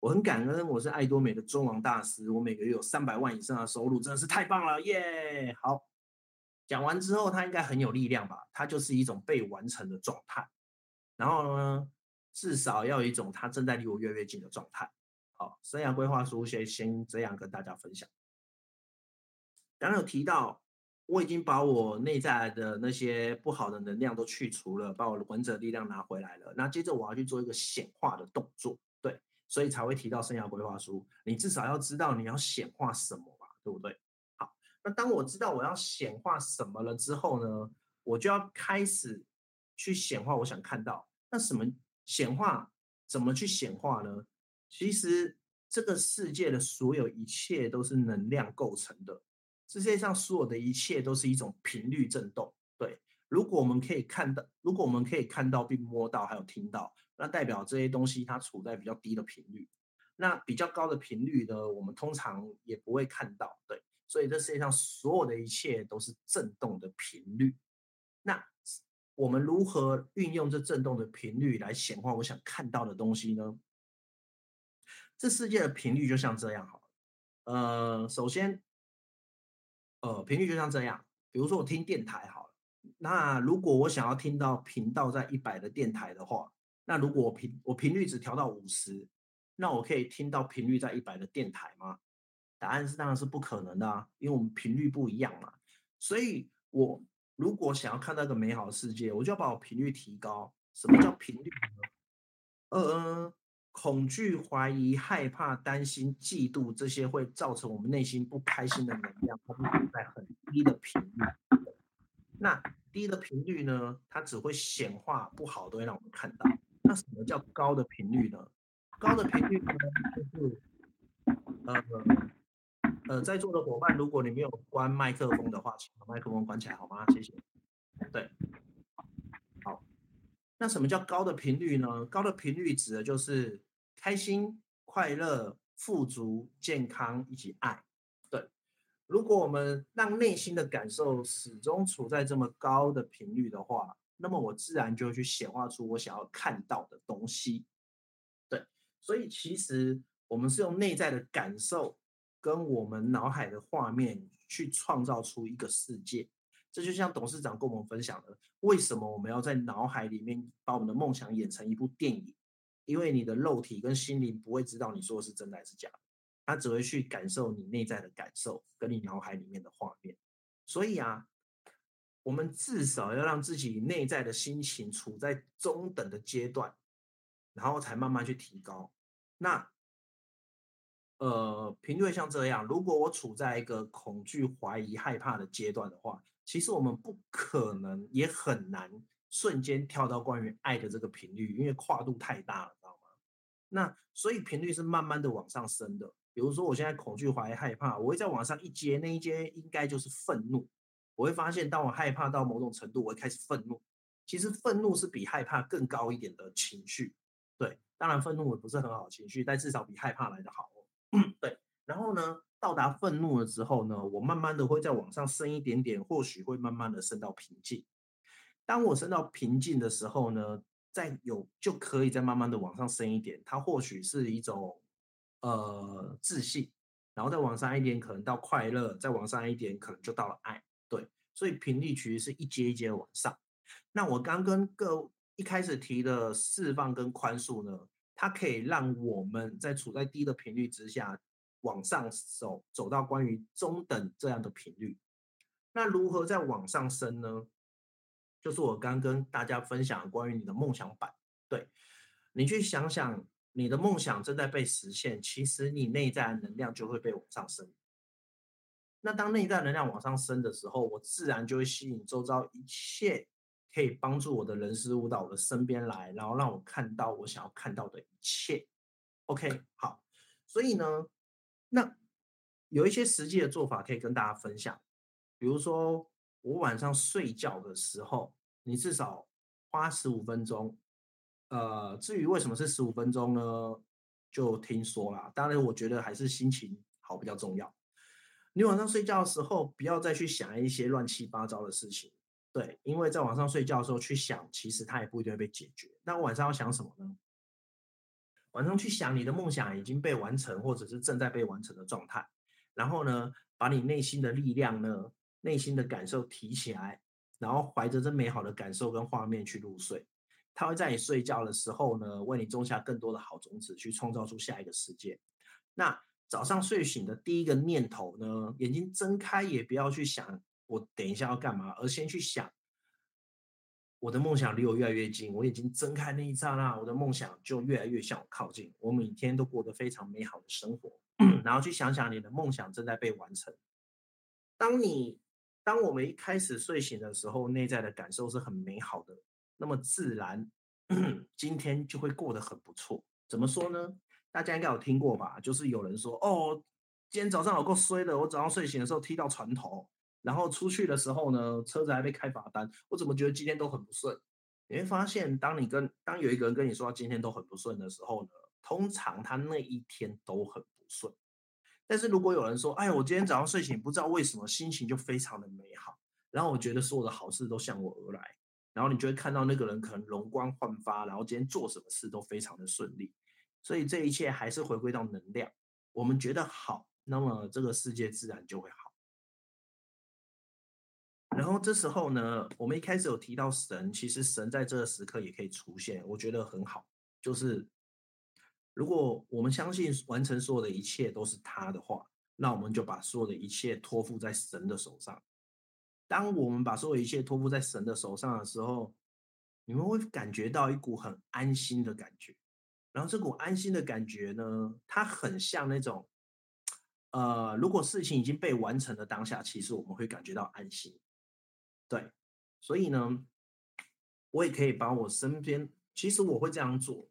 我很感恩，我是爱多美的中王大师，我每个月有三百万以上的收入，真的是太棒了耶。好，讲完之后，他应该很有力量吧？它就是一种被完成的状态。然后呢？至少要有一种他正在离我越来越近的状态。好，生涯规划书先先这样跟大家分享。刚刚有提到，我已经把我内在的那些不好的能量都去除了，把我的文者力量拿回来了。那接着我要去做一个显化的动作，对，所以才会提到生涯规划书。你至少要知道你要显化什么吧，对不对？好，那当我知道我要显化什么了之后呢，我就要开始去显化我想看到那什么。显化怎么去显化呢？其实这个世界的所有一切都是能量构成的，世界上所有的一切都是一种频率震动。对，如果我们可以看到，如果我们可以看到并摸到，还有听到，那代表这些东西它处在比较低的频率。那比较高的频率呢，我们通常也不会看到。对，所以这世界上所有的一切都是震动的频率。那。我们如何运用这震动的频率来显化我想看到的东西呢？这世界的频率就像这样好了，呃，首先，呃，频率就像这样。比如说我听电台好了，那如果我想要听到频道在一百的电台的话，那如果我频我频率只调到五十，那我可以听到频率在一百的电台吗？答案是当然是不可能的啊，因为我们频率不一样嘛。所以我。如果想要看到一个美好的世界，我就要把我频率提高。什么叫频率呢？呃，恐惧、怀疑、害怕、担心、嫉妒这些会造成我们内心不开心的能量，它是处在很低的频率。那低的频率呢，它只会显化不好，都会让我们看到。那什么叫高的频率呢？高的频率呢，就是呃呃，在座的伙伴，如果你没有关麦克风的话，请把麦克风关起来好吗？谢谢。对，好。那什么叫高的频率呢？高的频率指的就是。开心、快乐、富足、健康以及爱。对，如果我们让内心的感受始终处在这么高的频率的话，那么我自然就会去显化出我想要看到的东西。对，所以其实我们是用内在的感受跟我们脑海的画面去创造出一个世界。这就像董事长跟我们分享的，为什么我们要在脑海里面把我们的梦想演成一部电影？因为你的肉体跟心灵不会知道你说的是真的还是假的，他只会去感受你内在的感受，跟你脑海里面的画面。所以啊，我们至少要让自己内在的心情处在中等的阶段，然后才慢慢去提高。那，呃，频率像这样，如果我处在一个恐惧、怀疑、害怕的阶段的话，其实我们不可能，也很难。瞬间跳到关于爱的这个频率，因为跨度太大了，知道吗？那所以频率是慢慢的往上升的。比如说，我现在恐惧、怀疑、害怕，我会再往上一阶，那一阶应该就是愤怒。我会发现，当我害怕到某种程度，我会开始愤怒。其实愤怒是比害怕更高一点的情绪。对，当然愤怒也不是很好的情绪，但至少比害怕来得好。对，然后呢，到达愤怒了之后呢，我慢慢的会再往上升一点点，或许会慢慢的升到平静。当我升到平静的时候呢，再有就可以再慢慢的往上升一点，它或许是一种呃自信，然后再往上一点可能到快乐，再往上一点可能就到了爱，对，所以频率其实是一阶一阶往上。那我刚跟各一开始提的释放跟宽恕呢，它可以让我们在处在低的频率之下往上走，走到关于中等这样的频率。那如何再往上升呢？就是我刚跟大家分享关于你的梦想版，对，你去想想，你的梦想正在被实现，其实你内在的能量就会被往上升。那当内在能量往上升的时候，我自然就会吸引周遭一切可以帮助我的人事物到我的身边来，然后让我看到我想要看到的一切。OK，好，所以呢，那有一些实际的做法可以跟大家分享，比如说我晚上睡觉的时候。你至少花十五分钟，呃，至于为什么是十五分钟呢？就听说啦。当然，我觉得还是心情好比较重要。你晚上睡觉的时候，不要再去想一些乱七八糟的事情，对，因为在晚上睡觉的时候去想，其实它也不一定会被解决。那晚上要想什么呢？晚上去想你的梦想已经被完成，或者是正在被完成的状态，然后呢，把你内心的力量呢，内心的感受提起来。然后怀着这美好的感受跟画面去入睡，它会在你睡觉的时候呢，为你种下更多的好种子，去创造出下一个世界。那早上睡醒的第一个念头呢，眼睛睁开也不要去想我等一下要干嘛，而先去想我的梦想离我越来越近。我眼睛睁开那一刹那，我的梦想就越来越向我靠近。我每天都过得非常美好的生活。然后去想想你的梦想正在被完成。当你。当我们一开始睡醒的时候，内在的感受是很美好的，那么自然 今天就会过得很不错。怎么说呢？大家应该有听过吧？就是有人说：“哦，今天早上有够衰的，我早上睡醒的时候踢到船头，然后出去的时候呢，车子还被开罚单，我怎么觉得今天都很不顺？”你会发现，当你跟当有一个人跟你说今天都很不顺的时候呢，通常他那一天都很不顺。但是如果有人说，哎，我今天早上睡醒，不知道为什么心情就非常的美好，然后我觉得所有的好事都向我而来，然后你就会看到那个人可能容光焕发，然后今天做什么事都非常的顺利，所以这一切还是回归到能量，我们觉得好，那么这个世界自然就会好。然后这时候呢，我们一开始有提到神，其实神在这个时刻也可以出现，我觉得很好，就是。如果我们相信完成所有的一切都是他的话，那我们就把所有的一切托付在神的手上。当我们把所有一切托付在神的手上的时候，你们会感觉到一股很安心的感觉。然后这股安心的感觉呢，它很像那种，呃，如果事情已经被完成的当下，其实我们会感觉到安心。对，所以呢，我也可以把我身边，其实我会这样做。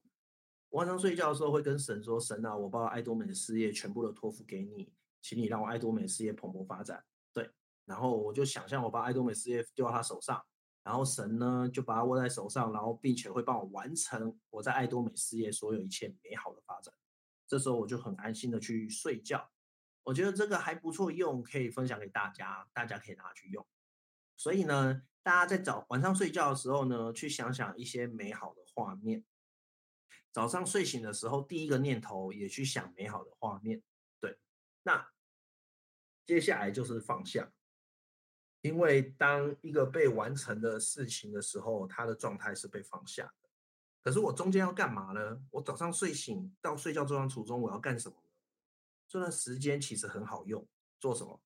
晚上睡觉的时候会跟神说：“神啊，我把爱多美的事业全部都托付给你，请你让我爱多美事业蓬勃发展。”对，然后我就想象我把爱多美事业丢到他手上，然后神呢就把它握在手上，然后并且会帮我完成我在爱多美事业所有一切美好的发展。这时候我就很安心的去睡觉。我觉得这个还不错用，可以分享给大家，大家可以拿去用。所以呢，大家在早晚上睡觉的时候呢，去想想一些美好的画面。早上睡醒的时候，第一个念头也去想美好的画面。对，那接下来就是放下，因为当一个被完成的事情的时候，它的状态是被放下的。可是我中间要干嘛呢？我早上睡醒到睡觉这段途中，我要干什么呢？这段时间其实很好用，做什么？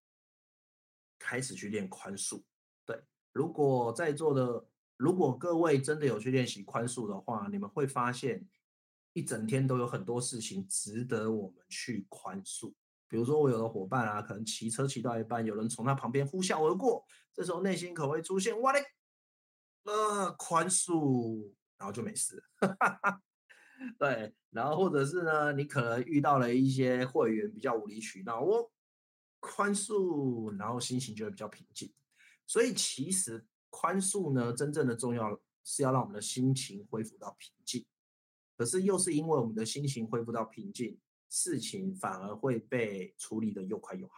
开始去练宽恕。如果在座的，如果各位真的有去练习宽恕的话，你们会发现。一整天都有很多事情值得我们去宽恕，比如说我有的伙伴啊，可能骑车骑到一半，有人从他旁边呼啸而过，这时候内心可会出现哇嘞，呃，宽恕，然后就没事。对，然后或者是呢，你可能遇到了一些会员比较无理取闹，我宽恕，然后心情就会比较平静。所以其实宽恕呢，真正的重要是要让我们的心情恢复到平静。可是又是因为我们的心情恢复到平静，事情反而会被处理的又快又好。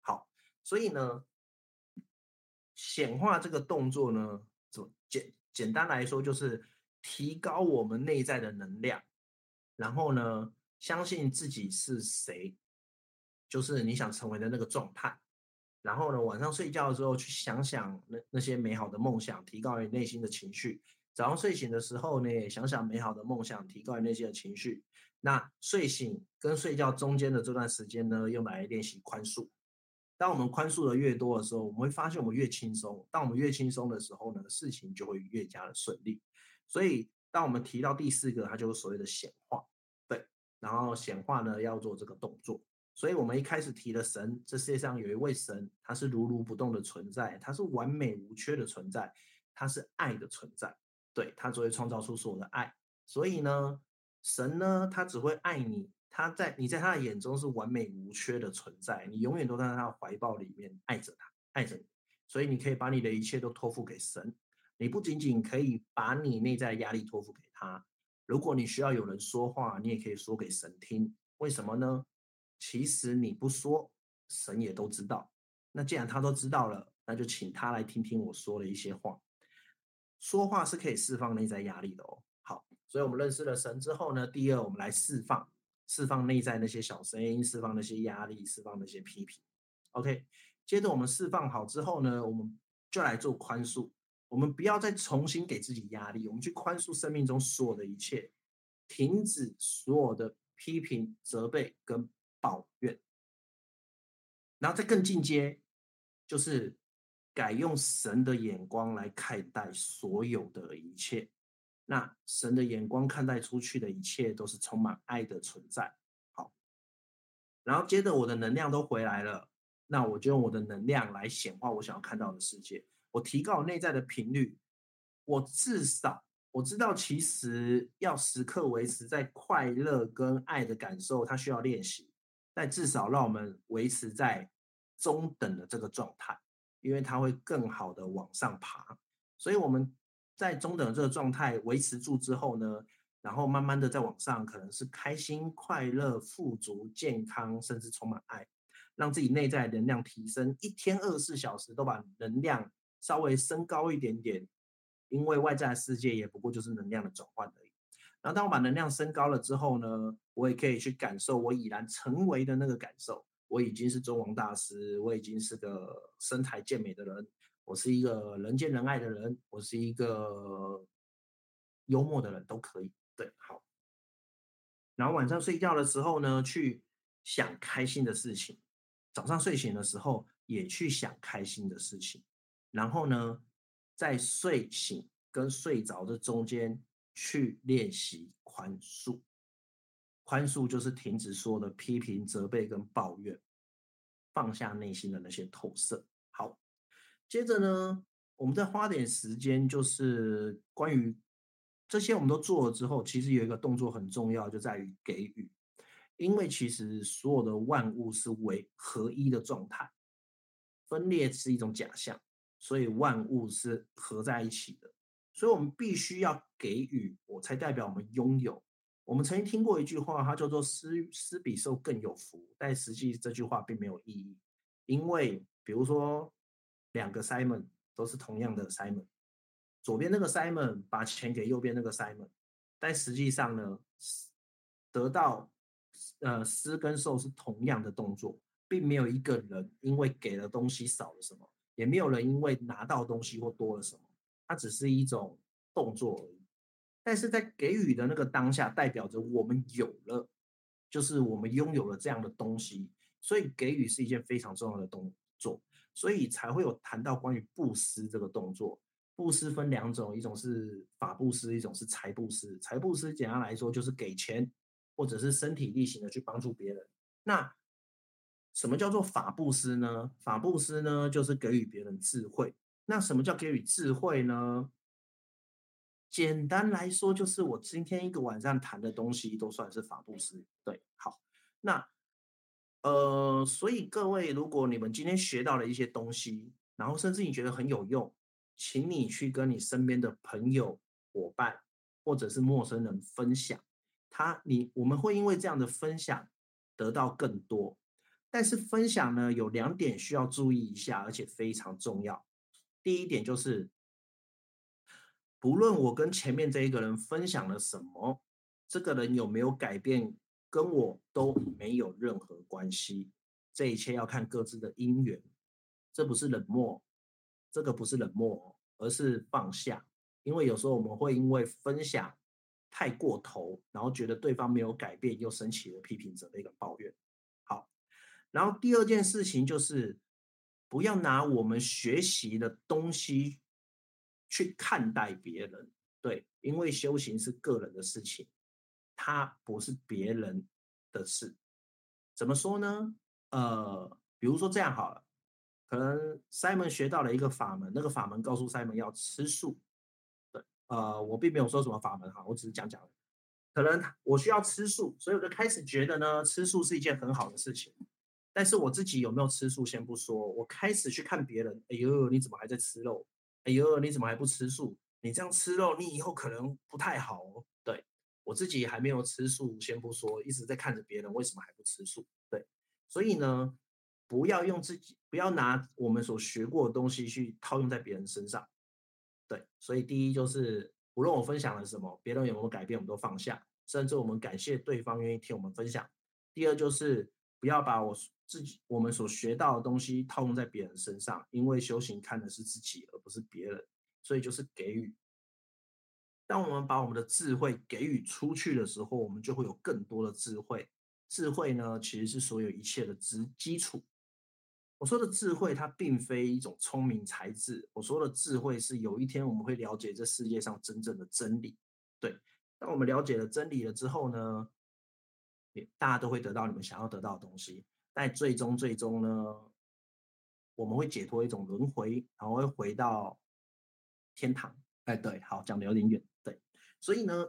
好，所以呢，显化这个动作呢，简简单来说就是提高我们内在的能量，然后呢，相信自己是谁，就是你想成为的那个状态。然后呢，晚上睡觉的时候去想想那那些美好的梦想，提高你内心的情绪。早上睡醒的时候呢，也想想美好的梦想，提高你内心的情绪。那睡醒跟睡觉中间的这段时间呢，用来练习宽恕。当我们宽恕的越多的时候，我们会发现我们越轻松。当我们越轻松的时候呢，事情就会越加的顺利。所以，当我们提到第四个，它就是所谓的显化。对，然后显化呢要做这个动作。所以我们一开始提了神，这世界上有一位神，他是如如不动的存在，他是完美无缺的存在，他是爱的存在。对，他只会创造出所有的爱，所以呢，神呢，他只会爱你，他在你在他的眼中是完美无缺的存在，你永远都在他的怀抱里面爱着他，爱着你，所以你可以把你的一切都托付给神，你不仅仅可以把你内在的压力托付给他，如果你需要有人说话，你也可以说给神听，为什么呢？其实你不说，神也都知道，那既然他都知道了，那就请他来听听我说的一些话。说话是可以释放内在压力的哦。好，所以我们认识了神之后呢，第二，我们来释放，释放内在那些小声音，释放那些压力，释放那些批评。OK，接着我们释放好之后呢，我们就来做宽恕。我们不要再重新给自己压力，我们去宽恕生命中所有的一切，停止所有的批评、责备跟抱怨，然后再更进阶，就是。改用神的眼光来看待所有的一切，那神的眼光看待出去的一切都是充满爱的存在。好，然后接着我的能量都回来了，那我就用我的能量来显化我想要看到的世界。我提高内在的频率，我至少我知道，其实要时刻维持在快乐跟爱的感受，它需要练习，但至少让我们维持在中等的这个状态。因为它会更好的往上爬，所以我们在中等的这个状态维持住之后呢，然后慢慢的再往上，可能是开心、快乐、富足、健康，甚至充满爱，让自己内在能量提升，一天二十四小时都把能量稍微升高一点点，因为外在的世界也不过就是能量的转换而已。然后当我把能量升高了之后呢，我也可以去感受我已然成为的那个感受。我已经是中王大师，我已经是个身材健美的人，我是一个人见人爱的人，我是一个幽默的人，都可以。对，好。然后晚上睡觉的时候呢，去想开心的事情；早上睡醒的时候也去想开心的事情。然后呢，在睡醒跟睡着的中间去练习宽恕。宽恕就是停止说的批评、责备跟抱怨，放下内心的那些投射。好，接着呢，我们再花点时间，就是关于这些我们都做了之后，其实有一个动作很重要，就在于给予。因为其实所有的万物是为合一的状态，分裂是一种假象，所以万物是合在一起的。所以我们必须要给予，我才代表我们拥有。我们曾经听过一句话，它叫做“施施比受更有福”，但实际这句话并没有意义，因为。比如说，两个 Simon 都是同样的 Simon，左边那个 Simon 把钱给右边那个 Simon，但实际上呢，得到呃施跟受是同样的动作，并没有一个人因为给了东西少了什么，也没有人因为拿到东西或多了什么，它只是一种动作而已。但是在给予的那个当下，代表着我们有了，就是我们拥有了这样的东西，所以给予是一件非常重要的动作。所以才会有谈到关于布施这个动作。布施分两种，一种是法布施，一种是财布施。财布施简单来说就是给钱，或者是身体力行的去帮助别人。那什么叫做法布施呢？法布施呢，就是给予别人智慧。那什么叫给予智慧呢？简单来说，就是我今天一个晚上谈的东西都算是法布施。对，好，那。呃，所以各位，如果你们今天学到了一些东西，然后甚至你觉得很有用，请你去跟你身边的朋友、伙伴或者是陌生人分享。他，你，我们会因为这样的分享得到更多。但是分享呢，有两点需要注意一下，而且非常重要。第一点就是，不论我跟前面这一个人分享了什么，这个人有没有改变。跟我都没有任何关系，这一切要看各自的因缘，这不是冷漠，这个不是冷漠，而是放下。因为有时候我们会因为分享太过头，然后觉得对方没有改变，又升起了批评者的一个抱怨。好，然后第二件事情就是不要拿我们学习的东西去看待别人，对，因为修行是个人的事情。它不是别人的事，怎么说呢？呃，比如说这样好了，可能 Simon 学到了一个法门，那个法门告诉 Simon 要吃素。对，呃，我并没有说什么法门哈，我只是讲讲。可能我需要吃素，所以我就开始觉得呢，吃素是一件很好的事情。但是我自己有没有吃素先不说，我开始去看别人，哎呦，你怎么还在吃肉？哎呦，你怎么还不吃素？你这样吃肉，你以后可能不太好哦。对。我自己还没有吃素，先不说，一直在看着别人为什么还不吃素。对，所以呢，不要用自己，不要拿我们所学过的东西去套用在别人身上。对，所以第一就是，无论我分享了什么，别人有没有改变，我们都放下，甚至我们感谢对方愿意听我们分享。第二就是，不要把我自己我们所学到的东西套用在别人身上，因为修行看的是自己，而不是别人，所以就是给予。当我们把我们的智慧给予出去的时候，我们就会有更多的智慧。智慧呢，其实是所有一切的基基础。我说的智慧，它并非一种聪明才智。我说的智慧，是有一天我们会了解这世界上真正的真理。对，当我们了解了真理了之后呢，大家都会得到你们想要得到的东西。但最终，最终呢，我们会解脱一种轮回，然后会回到天堂。哎，对，好，讲的有点远。对，所以呢，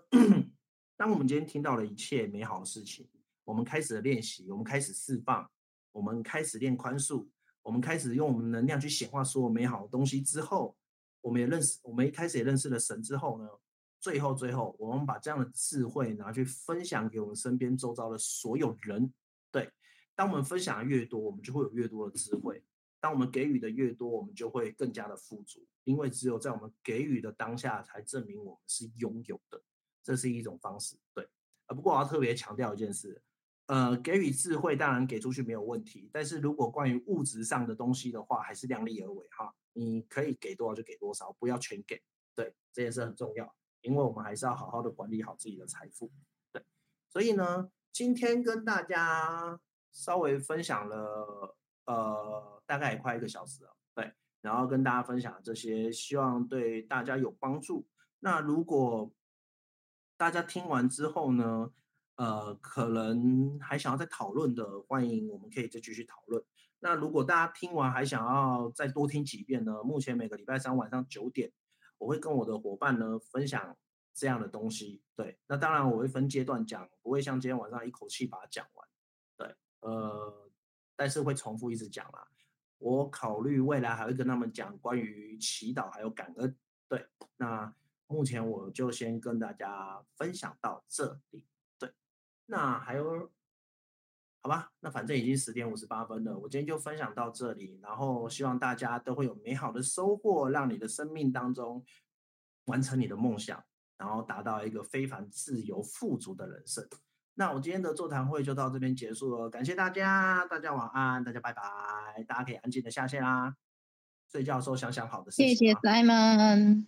当我们今天听到了一切美好的事情，我们开始了练习，我们开始释放，我们开始练宽恕，我们开始用我们能量去显化所有美好的东西之后，我们也认识，我们一开始也认识了神之后呢，最后最后，我们把这样的智慧拿去分享给我们身边周遭的所有人。对，当我们分享的越多，我们就会有越多的智慧。当我们给予的越多，我们就会更加的富足，因为只有在我们给予的当下，才证明我们是拥有的，这是一种方式。对，呃，不过我要特别强调一件事，呃，给予智慧当然给出去没有问题，但是如果关于物质上的东西的话，还是量力而为哈，你可以给多少就给多少，不要全给。对，这件事很重要，因为我们还是要好好的管理好自己的财富。对，所以呢，今天跟大家稍微分享了，呃。大概也快一个小时了，对，然后跟大家分享这些，希望对大家有帮助。那如果大家听完之后呢，呃，可能还想要再讨论的，欢迎我们可以再继续讨论。那如果大家听完还想要再多听几遍呢？目前每个礼拜三晚上九点，我会跟我的伙伴呢分享这样的东西。对，那当然我会分阶段讲，不会像今天晚上一口气把它讲完。对，呃，但是会重复一直讲啦。我考虑未来还会跟他们讲关于祈祷还有感恩。对，那目前我就先跟大家分享到这里。对，那还有，好吧，那反正已经十点五十八分了，我今天就分享到这里，然后希望大家都会有美好的收获，让你的生命当中完成你的梦想，然后达到一个非凡、自由、富足的人生。那我今天的座谈会就到这边结束了，感谢大家，大家晚安，大家拜拜，大家可以安静的下线啦。睡觉的时候想想好的事情。谢谢 Simon。